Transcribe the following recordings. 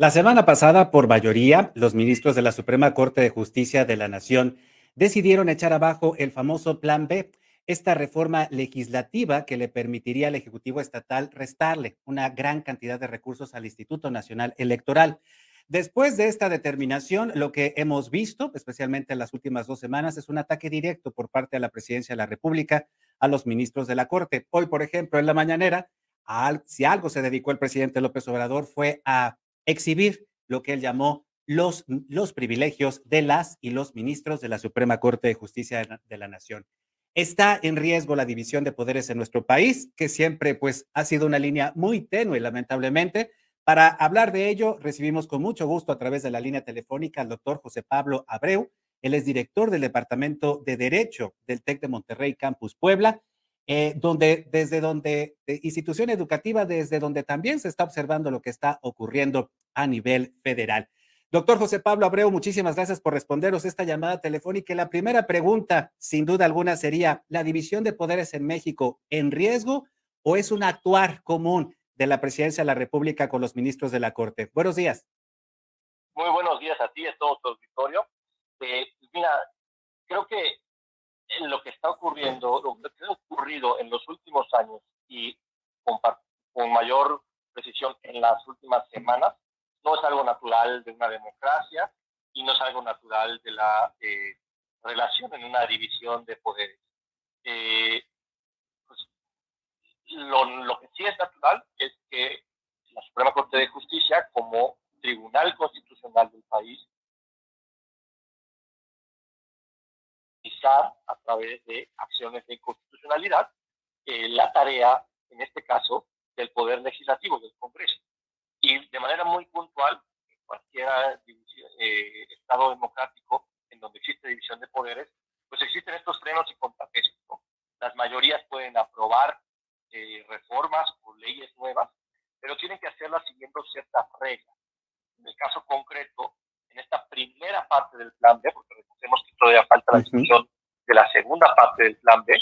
La semana pasada, por mayoría, los ministros de la Suprema Corte de Justicia de la Nación decidieron echar abajo el famoso Plan B, esta reforma legislativa que le permitiría al Ejecutivo Estatal restarle una gran cantidad de recursos al Instituto Nacional Electoral. Después de esta determinación, lo que hemos visto, especialmente en las últimas dos semanas, es un ataque directo por parte de la Presidencia de la República a los ministros de la Corte. Hoy, por ejemplo, en la mañanera, si algo se dedicó el presidente López Obrador fue a exhibir lo que él llamó los, los privilegios de las y los ministros de la Suprema Corte de Justicia de la Nación. Está en riesgo la división de poderes en nuestro país, que siempre pues ha sido una línea muy tenue, lamentablemente. Para hablar de ello, recibimos con mucho gusto a través de la línea telefónica al doctor José Pablo Abreu. Él es director del Departamento de Derecho del TEC de Monterrey Campus Puebla eh, donde, desde donde, institución educativa, desde donde también se está observando lo que está ocurriendo a nivel federal. Doctor José Pablo Abreu, muchísimas gracias por responderos esta llamada telefónica. La primera pregunta, sin duda alguna, sería, ¿la división de poderes en México en riesgo o es un actuar común de la presidencia de la República con los ministros de la Corte? Buenos días. Muy buenos días a ti a todo tu auditorio. Eh, mira, creo que lo que está ocurriendo, lo que ha ocurrido en los últimos años y con, mayor precisión en las últimas semanas, no es algo natural de una democracia y no es algo natural de la eh, relación en una división de poderes. Eh, pues, lo, lo, que sí es natural es que la Suprema Corte de Justicia, como tribunal constitucional del país, a través de acciones de inconstitucionalidad eh, la tarea, en este caso, del Poder Legislativo, del Congreso. Y de manera muy puntual, en cualquier eh, Estado democrático en donde existe división de poderes, pues existen estos frenos y contrapesos. Las mayorías pueden aprobar eh, reformas o leyes nuevas, pero tienen que hacerlas siguiendo ciertas reglas. En el caso concreto, en esta primera parte del plan B, porque recordemos que todavía falta la discusión de la segunda parte del plan B,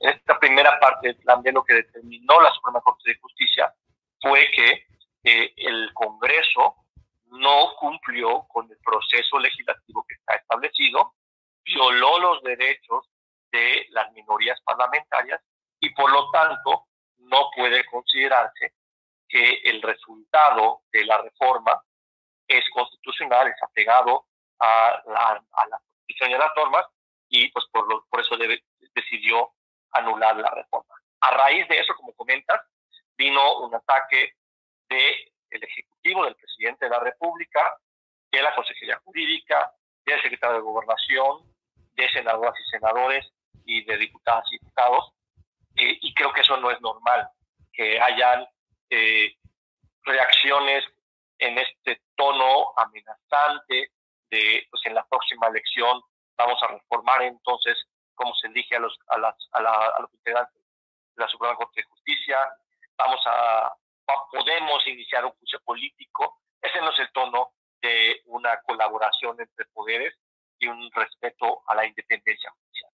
en esta primera parte del plan B lo que determinó la Suprema Corte de Justicia fue que eh, el Congreso no cumplió con el proceso legislativo que está establecido, violó los derechos de las minorías parlamentarias y por lo tanto no puede considerarse que el resultado de la reforma es constitucional, es apegado a la, a la Constitución y a las normas, y pues por, lo, por eso decidió anular la reforma. A raíz de eso, como comentas, vino un ataque del el Ejecutivo, del presidente de la República, de la Consejería Jurídica, del secretario de Gobernación, de senadoras y senadores y de diputadas y diputados. Eh, y creo que eso no es normal, que hayan eh, reacciones en este tono amenazante de, pues en la próxima elección vamos a reformar entonces cómo se elige a los, a, las, a, los integrantes de la Suprema Corte de Justicia, vamos a, podemos iniciar un juicio político. Ese no es el tono de una colaboración entre poderes y un respeto a la independencia judicial.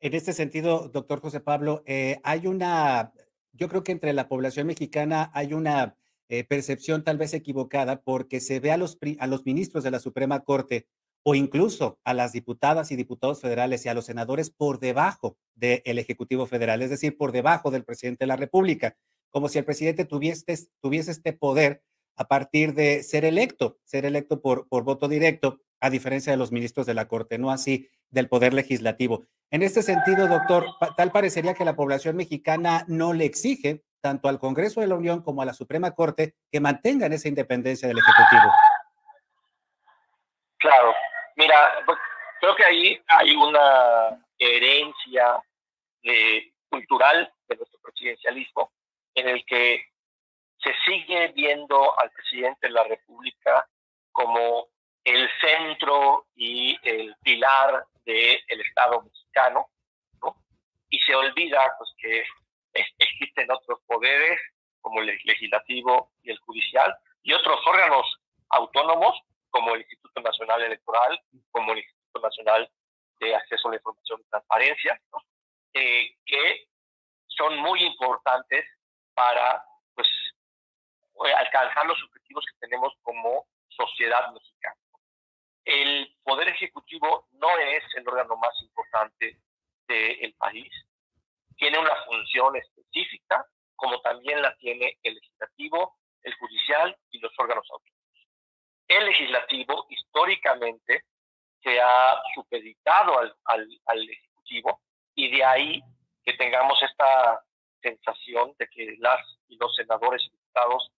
En este sentido, doctor José Pablo, eh, hay una, yo creo que entre la población mexicana hay una eh, percepción tal vez equivocada porque se ve a los, a los ministros de la Suprema Corte o incluso a las diputadas y diputados federales y a los senadores por debajo del Ejecutivo Federal, es decir, por debajo del presidente de la República, como si el presidente tuviese, tuviese este poder a partir de ser electo, ser electo por, por voto directo, a diferencia de los ministros de la Corte, no así del Poder Legislativo. En este sentido, doctor, tal parecería que la población mexicana no le exige tanto al Congreso de la Unión como a la Suprema Corte que mantengan esa independencia del Ejecutivo. Claro, mira, pues, creo que ahí hay una herencia cultural de nuestro presidencialismo en el que se sigue viendo al presidente de la República como el centro y el pilar del Estado mexicano, ¿no? Y se olvida pues que existen otros poderes como el legislativo y el judicial y otros órganos autónomos como el Instituto Nacional Electoral, como el Instituto Nacional de Acceso a la Información y Transparencia, eh, que son muy importantes para pues, alcanzar los objetivos que tenemos como sociedad mexicana. El Poder Ejecutivo no es el órgano más importante del país. Tiene una función específica, como también la tiene el legislativo, el judicial y los órganos autónomos. El legislativo históricamente se ha supeditado al, al Ejecutivo y de ahí que tengamos esta sensación de que las y los senadores y diputados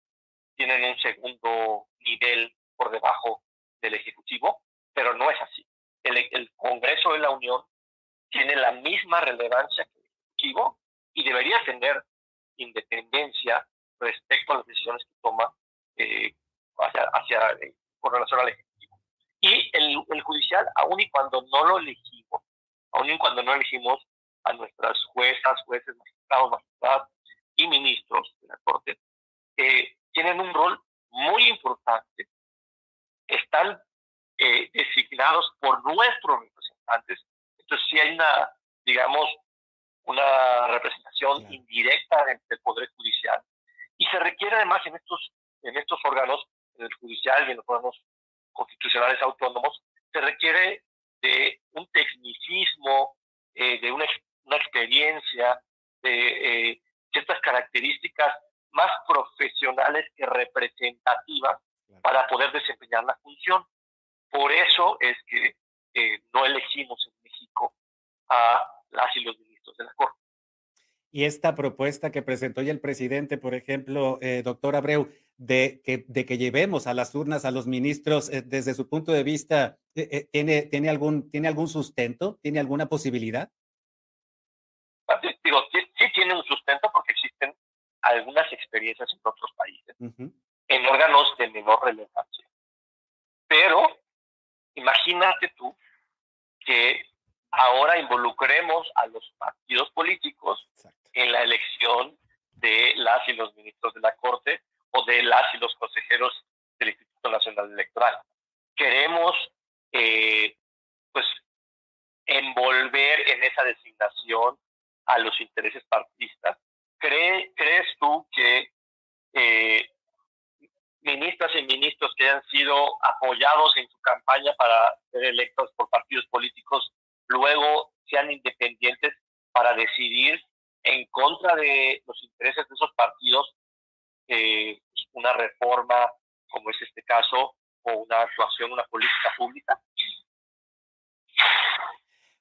tienen un segundo nivel por debajo del Ejecutivo, pero no es así. El, el Congreso de la Unión tiene la misma relevancia que el Ejecutivo y debería tener independencia respecto a las decisiones que toma eh, hacia, hacia eh, con relación al Ejecutivo. Y el, el judicial, aun y cuando no lo elegimos, aun y cuando no elegimos a nuestras juezas, jueces, magistrados, magistradas y ministros de la Corte, eh, tienen un rol muy importante. Están eh, designados por nuestros representantes. Entonces, si hay una, digamos, una representación indirecta del Poder Judicial. Y se requiere además en estos, en estos órganos, el judicial y en los órganos constitucionales autónomos, se requiere de un tecnicismo, eh, de una una experiencia, de eh, ciertas características más profesionales que representativas para poder desempeñar la función. Por eso es que eh, no elegimos en México a las y los ministros de la Corte. Y esta propuesta que presentó ya el presidente, por ejemplo, eh, doctor Abreu, de que, de que llevemos a las urnas a los ministros desde su punto de vista, ¿tiene, tiene, algún, ¿tiene algún sustento? ¿Tiene alguna posibilidad? digo, sí, tiene un sustento porque existen algunas experiencias en otros países, en órganos de menor relevancia. Pero imagínate tú que ahora involucremos a los partidos políticos en la elección de las y los ministros de la Corte o de las y los consejeros del Instituto Nacional Electoral. Queremos, eh, pues, envolver en esa designación a los intereses partidistas. ¿Cree, ¿Crees tú que eh, ministras y ministros que hayan sido apoyados en su campaña para ser electos por partidos políticos luego sean independientes para decidir en contra de los intereses de esos partidos eh, una reforma como es este caso o una actuación, una política pública?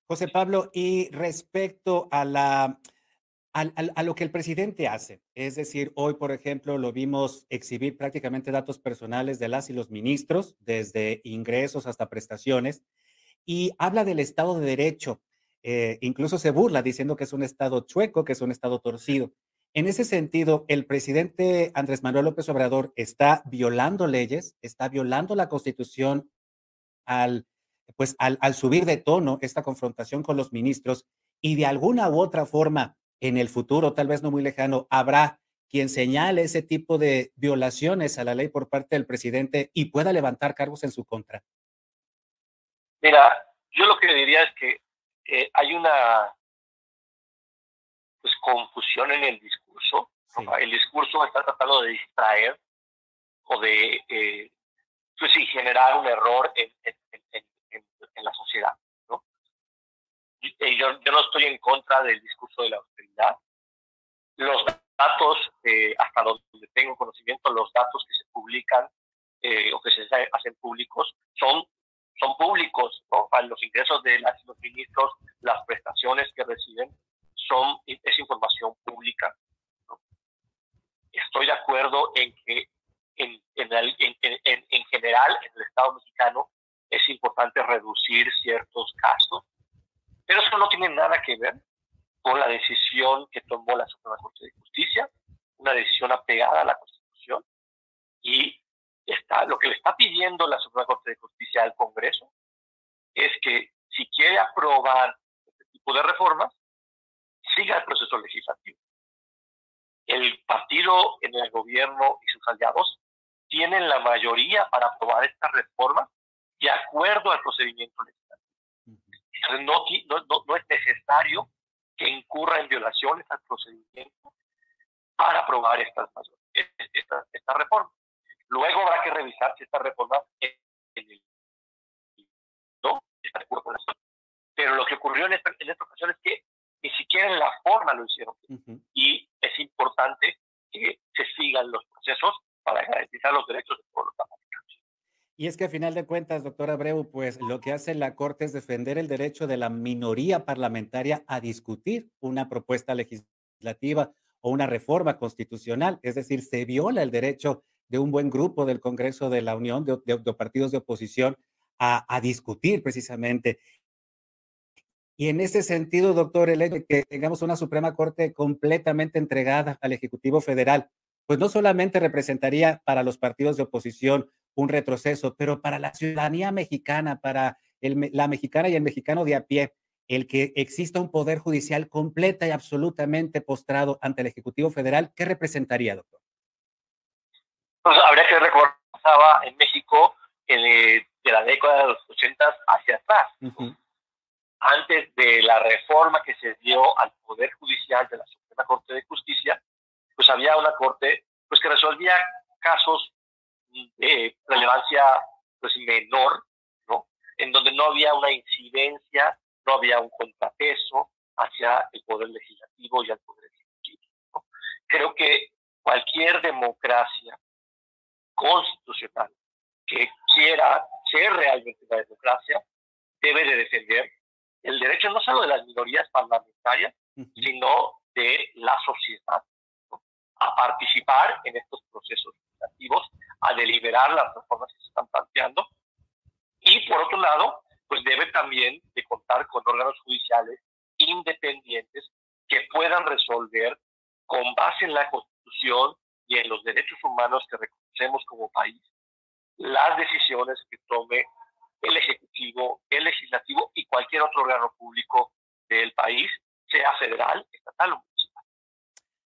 José Pablo, y respecto a la a, lo que el presidente hace, es decir, hoy, por ejemplo, lo vimos exhibir prácticamente datos personales de las y los ministros, desde ingresos hasta prestaciones, y habla del Estado de Derecho. Eh, incluso se burla diciendo que es un Estado chueco, que es un Estado torcido. En ese sentido, el presidente Andrés Manuel López Obrador está violando leyes, está violando la Constitución al pues al, subir de tono esta confrontación con los ministros y de alguna u otra forma en el futuro, tal vez no muy lejano, habrá quien señale ese tipo de violaciones a la ley por parte del presidente y pueda levantar cargos en su contra? Mira, yo lo que diría es que hay una pues, confusión en el discurso. El discurso está tratando de distraer o de eh, pues, generar un error en, en la sociedad. ¿no? Eh, yo, yo no estoy en contra del discurso de la austeridad. Los datos, eh, hasta donde tengo conocimiento, los datos que se publican eh, o que se hacen públicos son, son públicos. ¿no? Los ingresos de las, los ministros, las prestaciones que reciben, son, es información pública. Estoy de acuerdo en que en, en, en, en, general en el Estado mexicano es importante reducir ciertos gastos, pero eso no tiene nada que ver con la decisión que tomó la Suprema Corte de Justicia, una decisión apegada a la Constitución, y está, lo que le está pidiendo la Suprema Corte de Justicia al Congreso es que si quiere aprobar este tipo de reformas, siga el proceso legislativo. El partido en el gobierno y sus aliados tienen la mayoría para aprobar estas reformas de acuerdo al procedimiento legislativo. No, no, no, es necesario que incurra en violaciones al procedimiento para aprobar estas esta, esta reforma. Luego habrá que revisar si esta reforma en el, no está de acuerdo con la Pero lo que ocurrió en esta, en esta ocasión es que ni siquiera en la forma lo hicieron importante que se sigan los procesos para garantizar los Y es que a final de cuentas, doctor Abreu, pues lo que hace la Corte es defender el derecho de la minoría parlamentaria a discutir una propuesta legislativa o una reforma constitucional. Es decir, se viola el derecho de un buen grupo del Congreso de la Unión, de, partidos de oposición, a, a, discutir precisamente. Y en ese sentido, doctor, el hecho de que tengamos una Suprema Corte completamente entregada al Ejecutivo Federal, pues no solamente representaría para los partidos de oposición un retroceso, pero para la ciudadanía mexicana, para el, la mexicana y el mexicano de a pie, el que exista un poder judicial completa y absolutamente postrado ante el Ejecutivo Federal, ¿qué representaría, doctor? Pues habría que recordar en México de la década de los 80 hacia atrás antes de la reforma que se dio al Poder Judicial de la Suprema Corte de Justicia, pues había una corte pues que resolvía casos de relevancia pues menor, ¿no? En donde no había una incidencia, no había un contrapeso hacia el poder legislativo y al poder ejecutivo. Creo que cualquier democracia constitucional que quiera ser realmente una democracia debe de defender el derecho no solo de las minorías parlamentarias, sino de la sociedad a participar en estos procesos legislativos, a deliberar las reformas que se están planteando. Y por otro lado, pues debe también de contar con órganos judiciales independientes que puedan resolver con base en la Constitución y en los derechos humanos que reconocemos como país las decisiones que tome el Ejecutivo, el Legislativo y cualquier otro órgano público del país, sea federal, estatal o.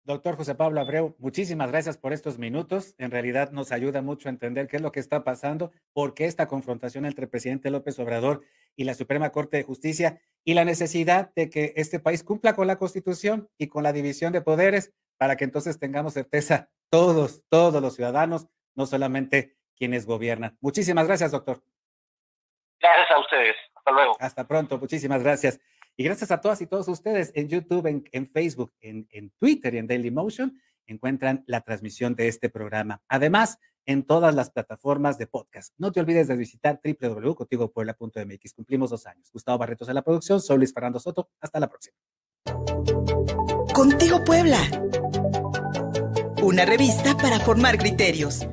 Doctor José Pablo Abreu, muchísimas gracias por estos minutos. En realidad nos ayuda mucho a entender qué es lo que está pasando, por qué esta confrontación entre el presidente López Obrador y la Suprema Corte de Justicia y la necesidad de que este país cumpla con la Constitución y con la división de poderes para que entonces tengamos certeza todos, todos los ciudadanos, no solamente quienes gobiernan. Muchísimas gracias, doctor. Gracias a ustedes. Hasta luego. Hasta pronto. Muchísimas gracias. Y gracias a todas y todos ustedes en YouTube, en, Facebook, en, Twitter y en Dailymotion encuentran la transmisión de este programa. Además, en todas las plataformas de podcast. No te olvides de visitar www.contigopuebla.mx. Cumplimos dos años. Gustavo Barretos en la producción. Soy Luis Fernando Soto. Hasta la próxima. Contigo Puebla. Una revista para formar criterios.